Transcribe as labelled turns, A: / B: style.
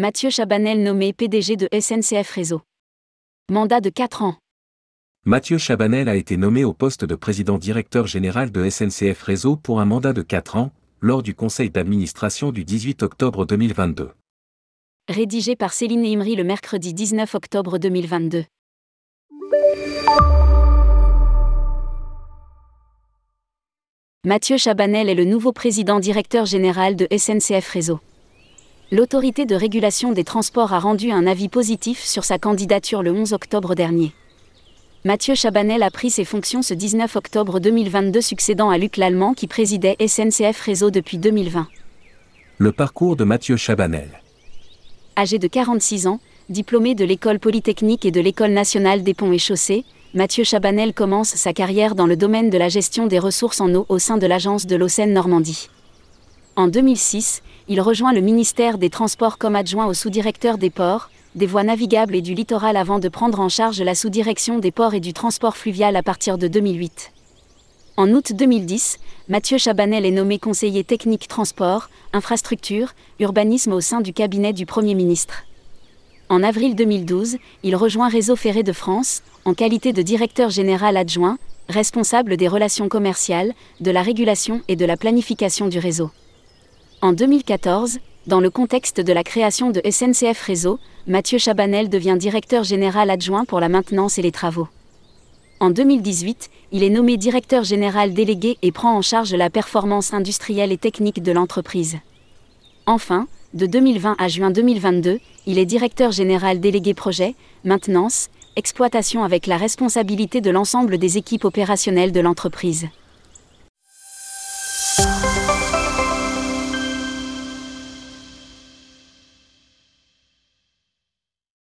A: Mathieu Chabanel nommé PDG de SNCF Réseau. Mandat de 4 ans.
B: Mathieu Chabanel a été nommé au poste de président directeur général de SNCF Réseau pour un mandat de 4 ans, lors du conseil d'administration du 18 octobre 2022.
A: Rédigé par Céline Imri le mercredi 19 octobre 2022. Mathieu Chabanel est le nouveau président directeur général de SNCF Réseau. L'autorité de régulation des transports a rendu un avis positif sur sa candidature le 11 octobre dernier. Mathieu Chabanel a pris ses fonctions ce 19 octobre 2022 succédant à Luc Lallemand qui présidait SNCF Réseau depuis 2020.
B: Le parcours de Mathieu Chabanel.
A: Âgé de 46 ans, diplômé de l'école polytechnique et de l'école nationale des ponts et chaussées, Mathieu Chabanel commence sa carrière dans le domaine de la gestion des ressources en eau au sein de l'agence de l'eau Seine-Normandie. En 2006, il rejoint le ministère des Transports comme adjoint au sous-directeur des ports, des voies navigables et du littoral avant de prendre en charge la sous-direction des ports et du transport fluvial à partir de 2008. En août 2010, Mathieu Chabanel est nommé conseiller technique transport, infrastructure, urbanisme au sein du cabinet du Premier ministre. En avril 2012, il rejoint Réseau Ferré de France, en qualité de directeur général adjoint, responsable des relations commerciales, de la régulation et de la planification du réseau. En 2014, dans le contexte de la création de SNCF Réseau, Mathieu Chabanel devient directeur général adjoint pour la maintenance et les travaux. En 2018, il est nommé directeur général délégué et prend en charge la performance industrielle et technique de l'entreprise. Enfin, de 2020 à juin 2022, il est directeur général délégué projet, maintenance, exploitation avec la responsabilité de l'ensemble des équipes opérationnelles de l'entreprise.